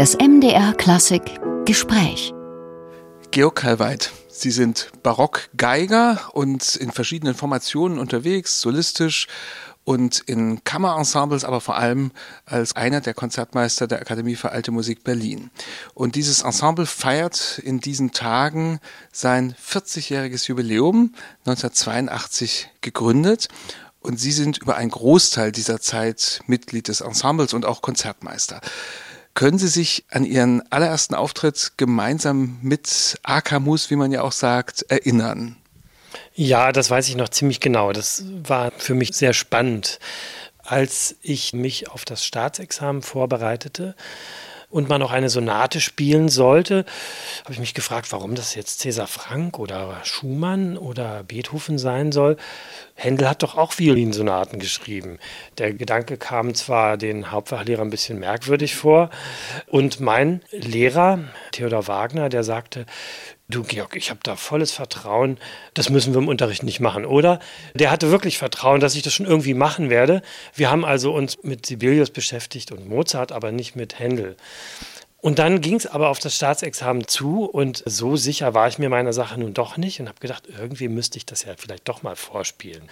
Das MDR Klassik Gespräch. Georg Kalweit, Sie sind Barockgeiger und in verschiedenen Formationen unterwegs, solistisch und in Kammerensembles, aber vor allem als einer der Konzertmeister der Akademie für Alte Musik Berlin. Und dieses Ensemble feiert in diesen Tagen sein 40-jähriges Jubiläum, 1982 gegründet. Und Sie sind über einen Großteil dieser Zeit Mitglied des Ensembles und auch Konzertmeister. Können Sie sich an Ihren allerersten Auftritt gemeinsam mit Akamus, wie man ja auch sagt, erinnern? Ja, das weiß ich noch ziemlich genau. Das war für mich sehr spannend. Als ich mich auf das Staatsexamen vorbereitete, und man auch eine Sonate spielen sollte, habe ich mich gefragt, warum das jetzt Cäsar Frank oder Schumann oder Beethoven sein soll. Händel hat doch auch Violinsonaten geschrieben. Der Gedanke kam zwar den Hauptfachlehrern ein bisschen merkwürdig vor und mein Lehrer, Theodor Wagner, der sagte, Du, Georg, ich habe da volles Vertrauen. Das müssen wir im Unterricht nicht machen, oder? Der hatte wirklich Vertrauen, dass ich das schon irgendwie machen werde. Wir haben also uns mit Sibelius beschäftigt und Mozart, aber nicht mit Händel. Und dann ging es aber auf das Staatsexamen zu und so sicher war ich mir meiner Sache nun doch nicht und habe gedacht, irgendwie müsste ich das ja vielleicht doch mal vorspielen.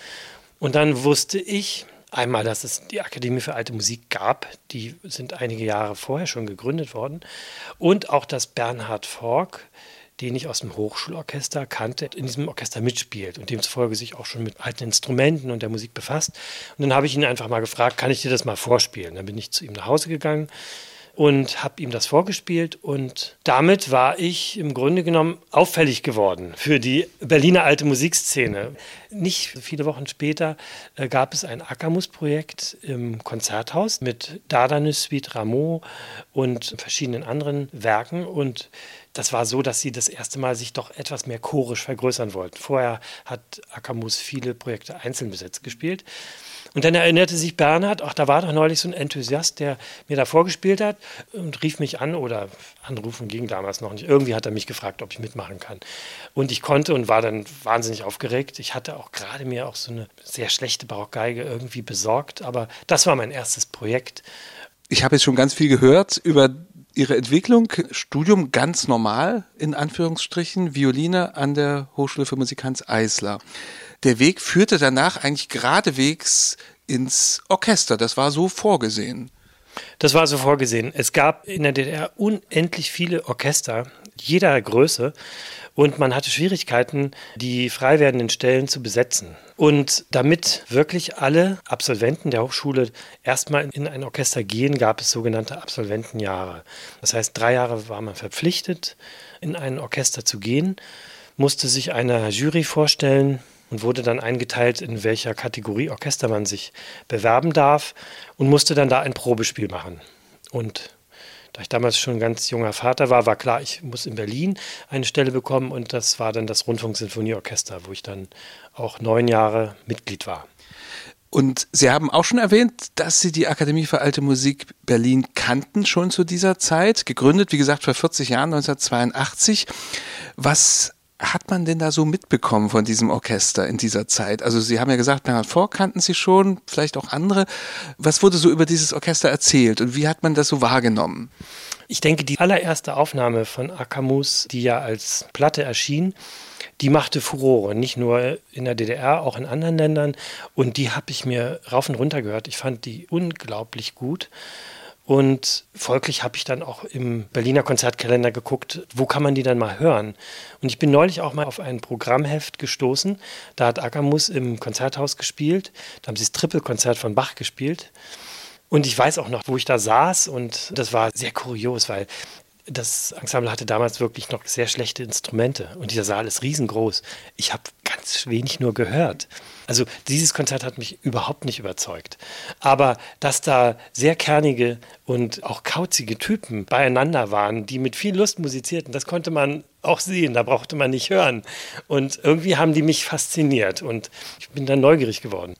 Und dann wusste ich, Einmal, dass es die Akademie für alte Musik gab, die sind einige Jahre vorher schon gegründet worden. Und auch, dass Bernhard Fork den ich aus dem Hochschulorchester kannte, in diesem Orchester mitspielt und demzufolge sich auch schon mit alten Instrumenten und der Musik befasst. Und dann habe ich ihn einfach mal gefragt, kann ich dir das mal vorspielen? Dann bin ich zu ihm nach Hause gegangen und habe ihm das vorgespielt und damit war ich im Grunde genommen auffällig geworden für die Berliner alte Musikszene. Nicht viele Wochen später äh, gab es ein Akamus-Projekt im Konzerthaus mit Dardanus Suite Rameau und verschiedenen anderen Werken und das war so, dass sie das erste Mal sich doch etwas mehr chorisch vergrößern wollten. Vorher hat Akamus viele Projekte einzeln besetzt gespielt. Und dann erinnerte sich Bernhard, ach, da war doch neulich so ein Enthusiast, der mir da vorgespielt hat und rief mich an oder anrufen ging damals noch nicht. Irgendwie hat er mich gefragt, ob ich mitmachen kann. Und ich konnte und war dann wahnsinnig aufgeregt. Ich hatte auch gerade mir auch so eine sehr schlechte Barockgeige irgendwie besorgt, aber das war mein erstes Projekt. Ich habe jetzt schon ganz viel gehört über Ihre Entwicklung, Studium ganz normal, in Anführungsstrichen, Violine an der Hochschule für Musik Hans Eisler. Der Weg führte danach eigentlich geradewegs ins Orchester. Das war so vorgesehen. Das war so vorgesehen. Es gab in der DDR unendlich viele Orchester, jeder Größe. Und man hatte Schwierigkeiten, die frei werdenden Stellen zu besetzen. Und damit wirklich alle Absolventen der Hochschule erstmal in ein Orchester gehen, gab es sogenannte Absolventenjahre. Das heißt, drei Jahre war man verpflichtet, in ein Orchester zu gehen, musste sich einer Jury vorstellen, und wurde dann eingeteilt, in welcher Kategorie Orchester man sich bewerben darf und musste dann da ein Probespiel machen. Und da ich damals schon ein ganz junger Vater war, war klar, ich muss in Berlin eine Stelle bekommen und das war dann das Rundfunksinfonieorchester, wo ich dann auch neun Jahre Mitglied war. Und Sie haben auch schon erwähnt, dass Sie die Akademie für Alte Musik Berlin kannten, schon zu dieser Zeit. Gegründet, wie gesagt, vor 40 Jahren, 1982. Was hat man denn da so mitbekommen von diesem Orchester in dieser Zeit? Also Sie haben ja gesagt, Bernhard Vor kannten Sie schon, vielleicht auch andere. Was wurde so über dieses Orchester erzählt und wie hat man das so wahrgenommen? Ich denke, die allererste Aufnahme von Akamus, die ja als Platte erschien, die machte Furore, nicht nur in der DDR, auch in anderen Ländern. Und die habe ich mir rauf und runter gehört. Ich fand die unglaublich gut. Und folglich habe ich dann auch im Berliner Konzertkalender geguckt, wo kann man die dann mal hören. Und ich bin neulich auch mal auf ein Programmheft gestoßen. Da hat Akamus im Konzerthaus gespielt. Da haben sie das Trippelkonzert von Bach gespielt. Und ich weiß auch noch, wo ich da saß und das war sehr kurios, weil das Ensemble hatte damals wirklich noch sehr schlechte Instrumente und dieser Saal ist riesengroß. Ich habe ganz wenig nur gehört. Also dieses Konzert hat mich überhaupt nicht überzeugt. Aber dass da sehr kernige und auch kauzige Typen beieinander waren, die mit viel Lust musizierten, das konnte man auch sehen, da brauchte man nicht hören. Und irgendwie haben die mich fasziniert und ich bin dann neugierig geworden.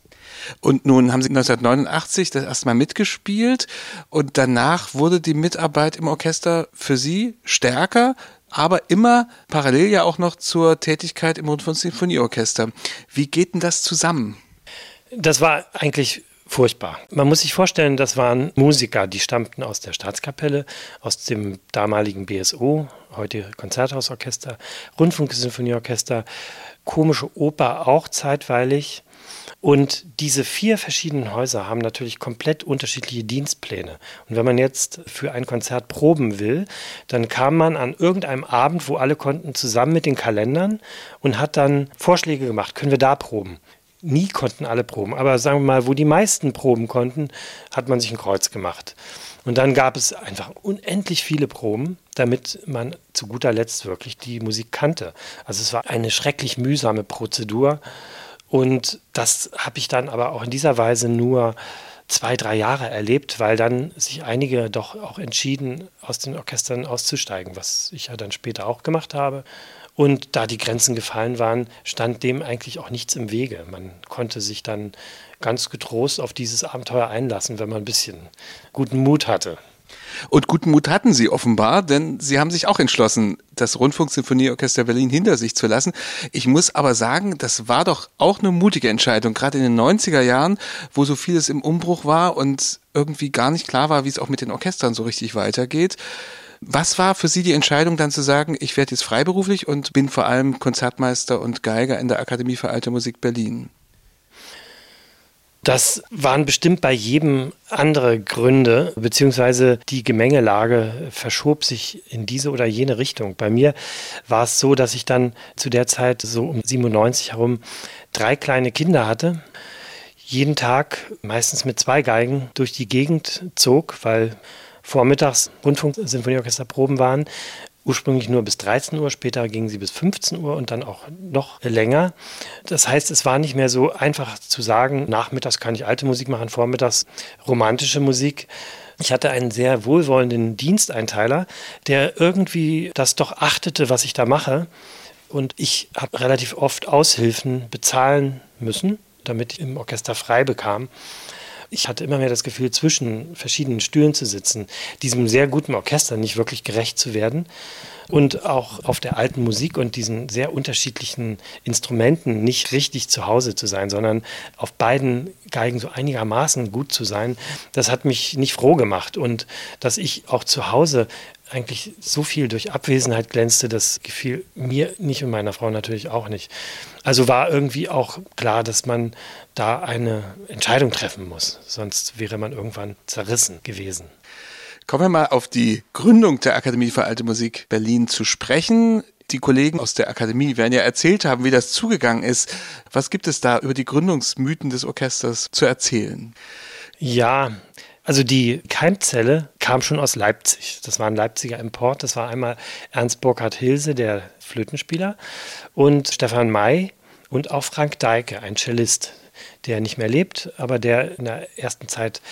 Und nun haben sie 1989 das erste Mal mitgespielt und danach wurde die Mitarbeit im Orchester für sie stärker, aber immer parallel ja auch noch zur Tätigkeit im Rundfunk Sinfonieorchester. Wie geht denn das zusammen? Das war eigentlich furchtbar. Man muss sich vorstellen, das waren Musiker, die stammten aus der Staatskapelle, aus dem damaligen BSO, heute Konzerthausorchester, Rundfunksymphonieorchester, komische Oper auch zeitweilig. Und diese vier verschiedenen Häuser haben natürlich komplett unterschiedliche Dienstpläne. Und wenn man jetzt für ein Konzert proben will, dann kam man an irgendeinem Abend, wo alle konnten, zusammen mit den Kalendern und hat dann Vorschläge gemacht, können wir da proben? Nie konnten alle proben, aber sagen wir mal, wo die meisten proben konnten, hat man sich ein Kreuz gemacht. Und dann gab es einfach unendlich viele Proben, damit man zu guter Letzt wirklich die Musik kannte. Also es war eine schrecklich mühsame Prozedur. Und das habe ich dann aber auch in dieser Weise nur zwei, drei Jahre erlebt, weil dann sich einige doch auch entschieden, aus den Orchestern auszusteigen, was ich ja dann später auch gemacht habe. Und da die Grenzen gefallen waren, stand dem eigentlich auch nichts im Wege. Man konnte sich dann ganz getrost auf dieses Abenteuer einlassen, wenn man ein bisschen guten Mut hatte. Und guten Mut hatten sie offenbar, denn sie haben sich auch entschlossen, das Rundfunksinfonieorchester Berlin hinter sich zu lassen. Ich muss aber sagen, das war doch auch eine mutige Entscheidung, gerade in den 90er Jahren, wo so vieles im Umbruch war und irgendwie gar nicht klar war, wie es auch mit den Orchestern so richtig weitergeht. Was war für Sie die Entscheidung dann zu sagen, ich werde jetzt freiberuflich und bin vor allem Konzertmeister und Geiger in der Akademie für Alte Musik Berlin? Das waren bestimmt bei jedem andere Gründe, beziehungsweise die Gemengelage verschob sich in diese oder jene Richtung. Bei mir war es so, dass ich dann zu der Zeit so um 97 herum drei kleine Kinder hatte, jeden Tag meistens mit zwei Geigen durch die Gegend zog, weil vormittags Rundfunk-Sinfonieorchester-Proben waren ursprünglich nur bis 13 Uhr, später gingen sie bis 15 Uhr und dann auch noch länger. Das heißt, es war nicht mehr so einfach zu sagen, nachmittags kann ich alte Musik machen, vormittags romantische Musik. Ich hatte einen sehr wohlwollenden Diensteinteiler, der irgendwie das doch achtete, was ich da mache. Und ich habe relativ oft Aushilfen bezahlen müssen, damit ich im Orchester frei bekam. Ich hatte immer mehr das Gefühl, zwischen verschiedenen Stühlen zu sitzen, diesem sehr guten Orchester nicht wirklich gerecht zu werden und auch auf der alten Musik und diesen sehr unterschiedlichen Instrumenten nicht richtig zu Hause zu sein, sondern auf beiden Geigen so einigermaßen gut zu sein, das hat mich nicht froh gemacht. Und dass ich auch zu Hause eigentlich so viel durch Abwesenheit glänzte, das gefiel mir nicht und meiner Frau natürlich auch nicht. Also war irgendwie auch klar, dass man da eine Entscheidung treffen muss, sonst wäre man irgendwann zerrissen gewesen. Kommen wir mal auf die Gründung der Akademie für Alte Musik Berlin zu sprechen. Die Kollegen aus der Akademie werden ja erzählt haben, wie das zugegangen ist. Was gibt es da über die Gründungsmythen des Orchesters zu erzählen? Ja, also die Keimzelle kam schon aus Leipzig. Das war ein Leipziger Import. Das war einmal Ernst Burkhard Hilse, der Flötenspieler, und Stefan May und auch Frank Deike, ein Cellist, der nicht mehr lebt, aber der in der ersten Zeit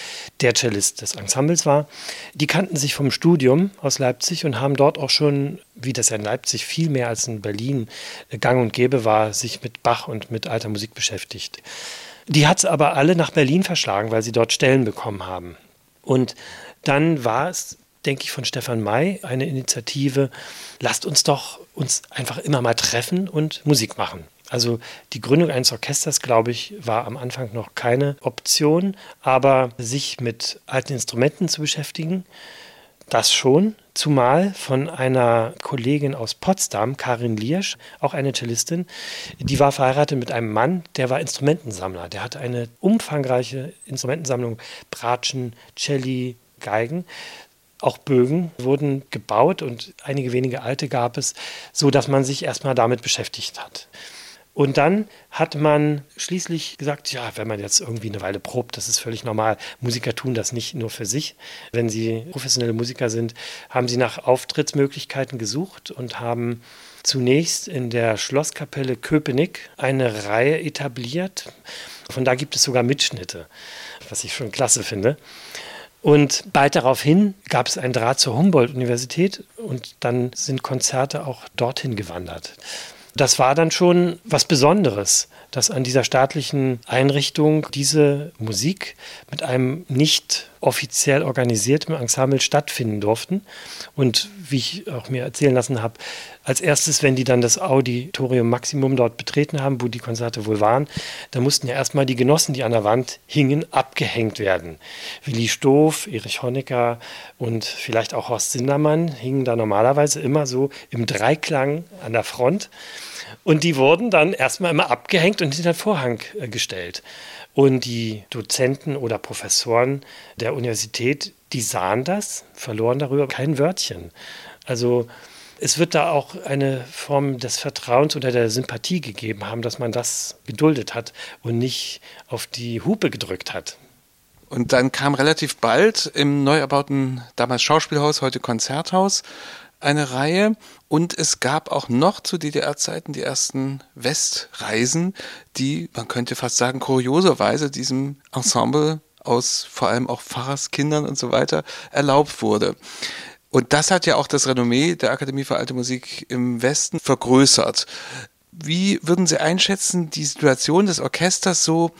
der Cellist des Ensembles war. Die kannten sich vom Studium aus Leipzig und haben dort auch schon, wie das ja in Leipzig viel mehr als in Berlin gang und gäbe war, sich mit Bach und mit alter Musik beschäftigt. Die hat es aber alle nach Berlin verschlagen, weil sie dort Stellen bekommen haben. Und dann war es, denke ich, von Stefan May eine Initiative, lasst uns doch uns einfach immer mal treffen und Musik machen. Also die Gründung eines Orchesters, glaube ich, war am Anfang noch keine Option, aber sich mit alten Instrumenten zu beschäftigen, das schon, zumal von einer Kollegin aus Potsdam, Karin Liersch, auch eine Cellistin, die war verheiratet mit einem Mann, der war Instrumentensammler. Der hatte eine umfangreiche Instrumentensammlung, Bratschen, Celli, Geigen. Auch Bögen wurden gebaut und einige wenige alte gab es, so dass man sich erstmal damit beschäftigt hat. Und dann hat man schließlich gesagt, ja, wenn man jetzt irgendwie eine Weile probt, das ist völlig normal. Musiker tun das nicht nur für sich. Wenn sie professionelle Musiker sind, haben sie nach Auftrittsmöglichkeiten gesucht und haben zunächst in der Schlosskapelle Köpenick eine Reihe etabliert. Von da gibt es sogar Mitschnitte, was ich schon klasse finde. Und bald daraufhin gab es einen Draht zur Humboldt-Universität und dann sind Konzerte auch dorthin gewandert. Das war dann schon was Besonderes, dass an dieser staatlichen Einrichtung diese Musik mit einem nicht offiziell organisiertem Ensemble stattfinden durften. Und wie ich auch mir erzählen lassen habe, als erstes, wenn die dann das Auditorium Maximum dort betreten haben, wo die Konzerte wohl waren, da mussten ja erstmal die Genossen, die an der Wand hingen, abgehängt werden. Willi Stoff, Erich Honecker und vielleicht auch Horst Sindermann hingen da normalerweise immer so im Dreiklang an der Front. Und die wurden dann erstmal immer abgehängt und hinter den Vorhang äh, gestellt. Und die Dozenten oder Professoren der Universität, die sahen das, verloren darüber kein Wörtchen. Also es wird da auch eine Form des Vertrauens oder der Sympathie gegeben haben, dass man das geduldet hat und nicht auf die Hupe gedrückt hat. Und dann kam relativ bald im neu erbauten damals Schauspielhaus, heute Konzerthaus, eine Reihe und es gab auch noch zu DDR-Zeiten die ersten Westreisen, die, man könnte fast sagen, kurioserweise diesem Ensemble aus vor allem auch Pfarrerskindern und so weiter erlaubt wurde. Und das hat ja auch das Renommee der Akademie für Alte Musik im Westen vergrößert. Wie würden Sie einschätzen, die Situation des Orchesters so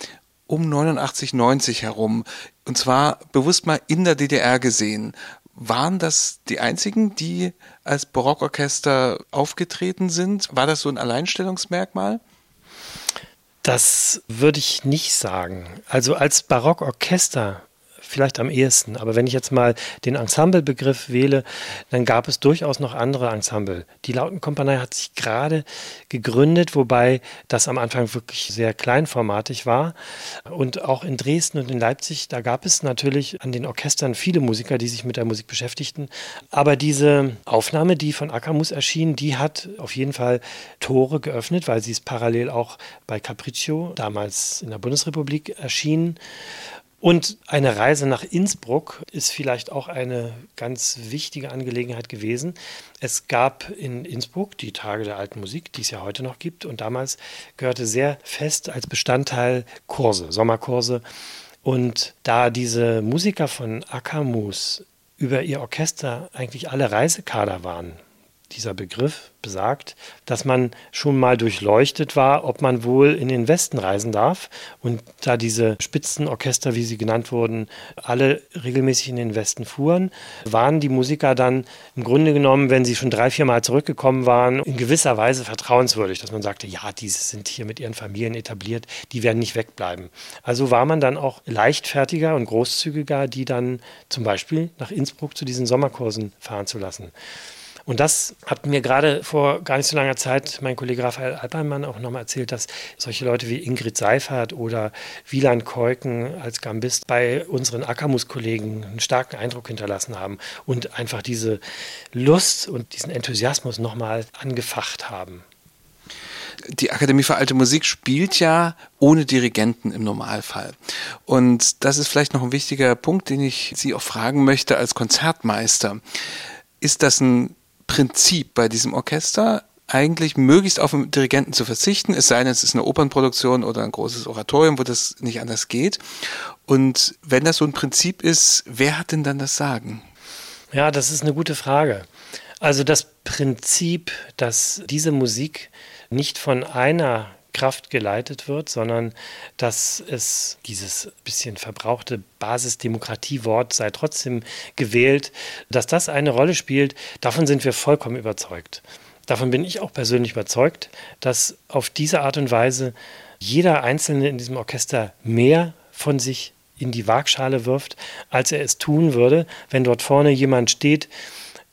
um 89, 90 herum? Und zwar bewusst mal in der DDR gesehen. Waren das die einzigen, die als Barockorchester aufgetreten sind? War das so ein Alleinstellungsmerkmal? Das würde ich nicht sagen. Also als Barockorchester vielleicht am ehesten. Aber wenn ich jetzt mal den Ensemblebegriff wähle, dann gab es durchaus noch andere Ensemble. Die Lautenkompanie hat sich gerade gegründet, wobei das am Anfang wirklich sehr kleinformatig war. Und auch in Dresden und in Leipzig, da gab es natürlich an den Orchestern viele Musiker, die sich mit der Musik beschäftigten. Aber diese Aufnahme, die von Akamus erschien, die hat auf jeden Fall Tore geöffnet, weil sie ist parallel auch bei Capriccio, damals in der Bundesrepublik, erschienen. Und eine Reise nach Innsbruck ist vielleicht auch eine ganz wichtige Angelegenheit gewesen. Es gab in Innsbruck die Tage der alten Musik, die es ja heute noch gibt. Und damals gehörte sehr fest als Bestandteil Kurse, Sommerkurse. Und da diese Musiker von Akamus über ihr Orchester eigentlich alle Reisekader waren, dieser Begriff besagt, dass man schon mal durchleuchtet war, ob man wohl in den Westen reisen darf. Und da diese Spitzenorchester, wie sie genannt wurden, alle regelmäßig in den Westen fuhren, waren die Musiker dann im Grunde genommen, wenn sie schon drei, vier Mal zurückgekommen waren, in gewisser Weise vertrauenswürdig, dass man sagte, ja, diese sind hier mit ihren Familien etabliert, die werden nicht wegbleiben. Also war man dann auch leichtfertiger und großzügiger, die dann zum Beispiel nach Innsbruck zu diesen Sommerkursen fahren zu lassen. Und das hat mir gerade vor gar nicht so langer Zeit mein Kollege Raphael Alpermann auch nochmal erzählt, dass solche Leute wie Ingrid Seifert oder Wieland Keuken als Gambist bei unseren Akamus-Kollegen einen starken Eindruck hinterlassen haben und einfach diese Lust und diesen Enthusiasmus nochmal angefacht haben die Akademie für Alte Musik spielt ja ohne Dirigenten im Normalfall. Und das ist vielleicht noch ein wichtiger Punkt, den ich Sie auch fragen möchte als Konzertmeister. Ist das ein Prinzip bei diesem Orchester, eigentlich möglichst auf den Dirigenten zu verzichten, es sei denn, es ist eine Opernproduktion oder ein großes Oratorium, wo das nicht anders geht. Und wenn das so ein Prinzip ist, wer hat denn dann das Sagen? Ja, das ist eine gute Frage. Also das Prinzip, dass diese Musik nicht von einer Kraft geleitet wird, sondern dass es dieses bisschen verbrauchte Basisdemokratiewort sei trotzdem gewählt, dass das eine Rolle spielt, davon sind wir vollkommen überzeugt. Davon bin ich auch persönlich überzeugt, dass auf diese Art und Weise jeder Einzelne in diesem Orchester mehr von sich in die Waagschale wirft, als er es tun würde, wenn dort vorne jemand steht,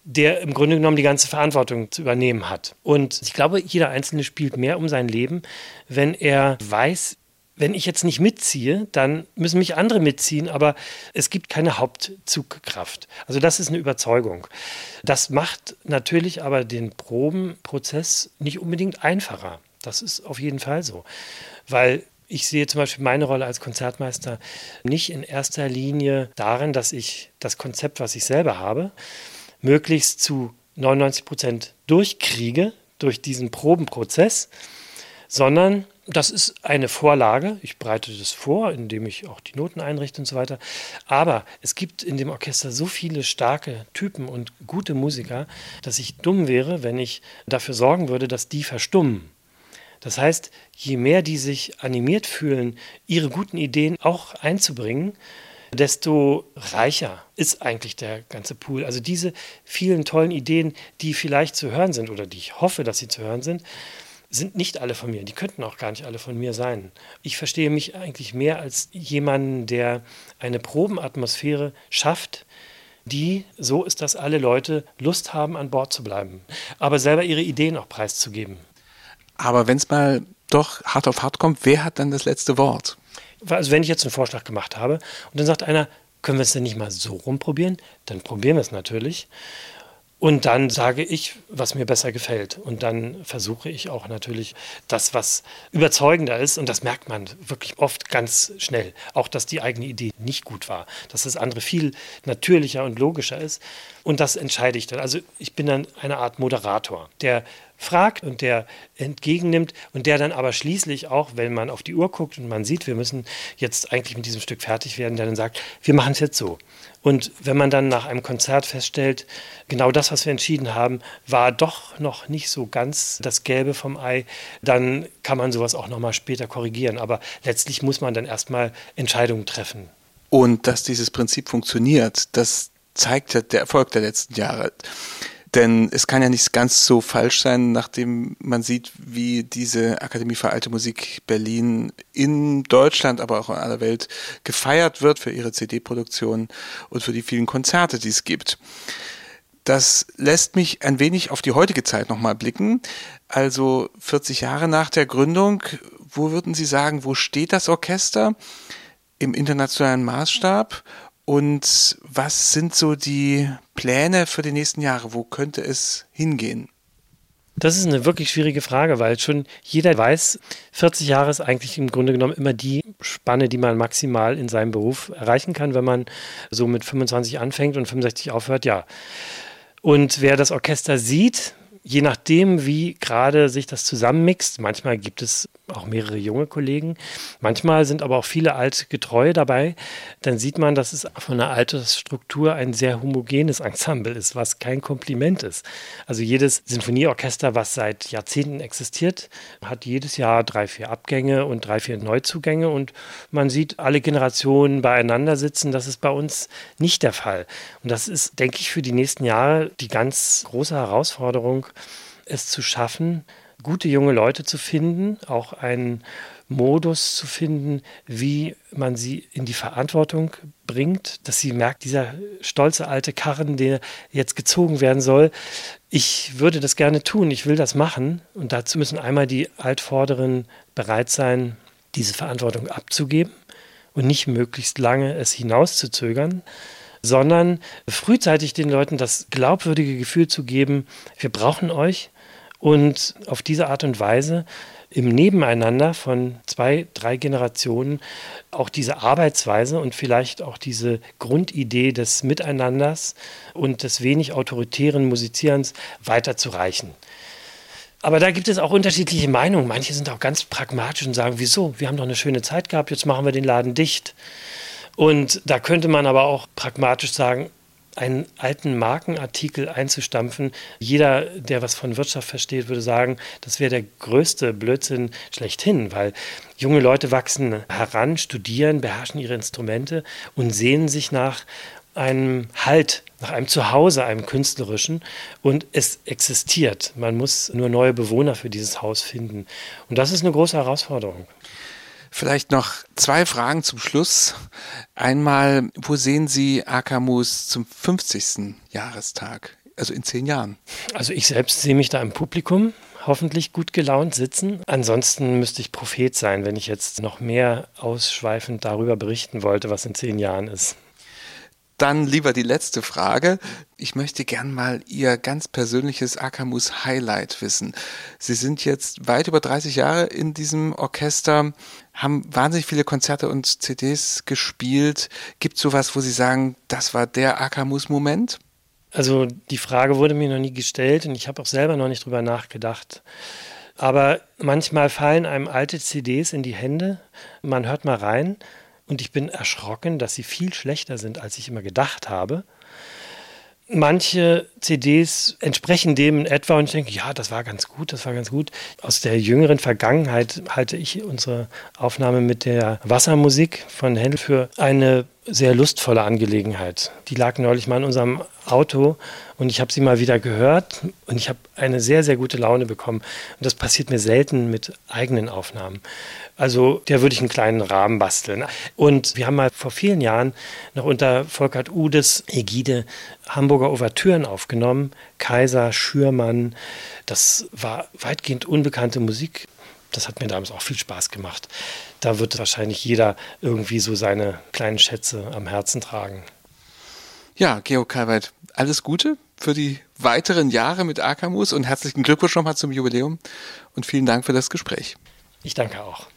der im Grunde genommen die ganze Verantwortung zu übernehmen hat. Und ich glaube, jeder Einzelne spielt mehr um sein Leben, wenn er weiß, wenn ich jetzt nicht mitziehe, dann müssen mich andere mitziehen, aber es gibt keine Hauptzugkraft. Also das ist eine Überzeugung. Das macht natürlich aber den Probenprozess nicht unbedingt einfacher. Das ist auf jeden Fall so. Weil ich sehe zum Beispiel meine Rolle als Konzertmeister nicht in erster Linie darin, dass ich das Konzept, was ich selber habe, möglichst zu 99 Prozent durchkriege durch diesen Probenprozess, sondern das ist eine Vorlage. Ich bereite das vor, indem ich auch die Noten einrichte und so weiter. Aber es gibt in dem Orchester so viele starke Typen und gute Musiker, dass ich dumm wäre, wenn ich dafür sorgen würde, dass die verstummen. Das heißt, je mehr die sich animiert fühlen, ihre guten Ideen auch einzubringen, desto reicher ist eigentlich der ganze Pool. Also diese vielen tollen Ideen, die vielleicht zu hören sind oder die ich hoffe, dass sie zu hören sind, sind nicht alle von mir. Die könnten auch gar nicht alle von mir sein. Ich verstehe mich eigentlich mehr als jemanden, der eine Probenatmosphäre schafft, die so ist, dass alle Leute Lust haben, an Bord zu bleiben, aber selber ihre Ideen auch preiszugeben. Aber wenn es mal doch hart auf hart kommt, wer hat dann das letzte Wort? Also wenn ich jetzt einen Vorschlag gemacht habe und dann sagt einer, können wir es denn nicht mal so rumprobieren? Dann probieren wir es natürlich. Und dann sage ich, was mir besser gefällt. Und dann versuche ich auch natürlich das, was überzeugender ist. Und das merkt man wirklich oft ganz schnell. Auch, dass die eigene Idee nicht gut war. Dass das andere viel natürlicher und logischer ist. Und das entscheide ich dann. Also ich bin dann eine Art Moderator, der fragt und der entgegennimmt und der dann aber schließlich auch, wenn man auf die Uhr guckt und man sieht, wir müssen jetzt eigentlich mit diesem Stück fertig werden, der dann sagt, wir machen es jetzt so. Und wenn man dann nach einem Konzert feststellt, genau das, was wir entschieden haben, war doch noch nicht so ganz das Gelbe vom Ei, dann kann man sowas auch nochmal später korrigieren. Aber letztlich muss man dann erstmal Entscheidungen treffen. Und dass dieses Prinzip funktioniert, das zeigt der Erfolg der letzten Jahre. Denn es kann ja nicht ganz so falsch sein, nachdem man sieht, wie diese Akademie für alte Musik Berlin in Deutschland, aber auch in aller Welt gefeiert wird für ihre CD-Produktion und für die vielen Konzerte, die es gibt. Das lässt mich ein wenig auf die heutige Zeit nochmal blicken. Also 40 Jahre nach der Gründung, wo würden Sie sagen, wo steht das Orchester im internationalen Maßstab und was sind so die Pläne für die nächsten Jahre? Wo könnte es hingehen? Das ist eine wirklich schwierige Frage, weil schon jeder weiß, 40 Jahre ist eigentlich im Grunde genommen immer die Spanne, die man maximal in seinem Beruf erreichen kann, wenn man so mit 25 anfängt und 65 aufhört, ja. Und wer das Orchester sieht, je nachdem, wie gerade sich das zusammenmixt, manchmal gibt es auch mehrere junge Kollegen, manchmal sind aber auch viele alte Getreue dabei, dann sieht man, dass es von der Altersstruktur ein sehr homogenes Ensemble ist, was kein Kompliment ist. Also jedes Sinfonieorchester, was seit Jahrzehnten existiert, hat jedes Jahr drei, vier Abgänge und drei, vier Neuzugänge und man sieht alle Generationen beieinander sitzen. Das ist bei uns nicht der Fall. Und das ist, denke ich, für die nächsten Jahre die ganz große Herausforderung, es zu schaffen, gute junge Leute zu finden, auch einen Modus zu finden, wie man sie in die Verantwortung bringt, dass sie merkt, dieser stolze alte Karren, der jetzt gezogen werden soll, ich würde das gerne tun, ich will das machen. Und dazu müssen einmal die Altvorderen bereit sein, diese Verantwortung abzugeben und nicht möglichst lange es hinauszuzögern sondern frühzeitig den Leuten das glaubwürdige Gefühl zu geben, wir brauchen euch und auf diese Art und Weise im Nebeneinander von zwei, drei Generationen auch diese Arbeitsweise und vielleicht auch diese Grundidee des Miteinanders und des wenig autoritären Musizierens weiterzureichen. Aber da gibt es auch unterschiedliche Meinungen. Manche sind auch ganz pragmatisch und sagen, wieso? Wir haben doch eine schöne Zeit gehabt, jetzt machen wir den Laden dicht. Und da könnte man aber auch pragmatisch sagen, einen alten Markenartikel einzustampfen. Jeder, der was von Wirtschaft versteht, würde sagen, das wäre der größte Blödsinn schlechthin, weil junge Leute wachsen heran, studieren, beherrschen ihre Instrumente und sehnen sich nach einem Halt, nach einem Zuhause, einem künstlerischen. Und es existiert. Man muss nur neue Bewohner für dieses Haus finden. Und das ist eine große Herausforderung. Vielleicht noch zwei Fragen zum Schluss. Einmal, wo sehen Sie Akamus zum 50. Jahrestag? Also in zehn Jahren. Also ich selbst sehe mich da im Publikum hoffentlich gut gelaunt sitzen. Ansonsten müsste ich Prophet sein, wenn ich jetzt noch mehr ausschweifend darüber berichten wollte, was in zehn Jahren ist. Dann lieber die letzte Frage. Ich möchte gern mal Ihr ganz persönliches Akamus Highlight wissen. Sie sind jetzt weit über 30 Jahre in diesem Orchester, haben wahnsinnig viele Konzerte und CDs gespielt. Gibt es sowas, wo Sie sagen, das war der Akamus-Moment? Also die Frage wurde mir noch nie gestellt und ich habe auch selber noch nicht drüber nachgedacht. Aber manchmal fallen einem alte CDs in die Hände, man hört mal rein und ich bin erschrocken, dass sie viel schlechter sind, als ich immer gedacht habe. Manche CDs entsprechen dem in etwa und ich denke, ja, das war ganz gut, das war ganz gut. Aus der jüngeren Vergangenheit halte ich unsere Aufnahme mit der Wassermusik von Händel für eine sehr lustvolle Angelegenheit. Die lag neulich mal in unserem Auto und ich habe sie mal wieder gehört und ich habe eine sehr, sehr gute Laune bekommen. Und das passiert mir selten mit eigenen Aufnahmen. Also der würde ich einen kleinen Rahmen basteln. Und wir haben mal vor vielen Jahren noch unter Volkert Udes Ägide Hamburger Ouvertüren aufgenommen. Kaiser, Schürmann. Das war weitgehend unbekannte Musik. Das hat mir damals auch viel Spaß gemacht. Da wird wahrscheinlich jeder irgendwie so seine kleinen Schätze am Herzen tragen. Ja, Georg Kalweit, alles Gute für die weiteren Jahre mit Akamus und herzlichen Glückwunsch nochmal zum Jubiläum und vielen Dank für das Gespräch. Ich danke auch.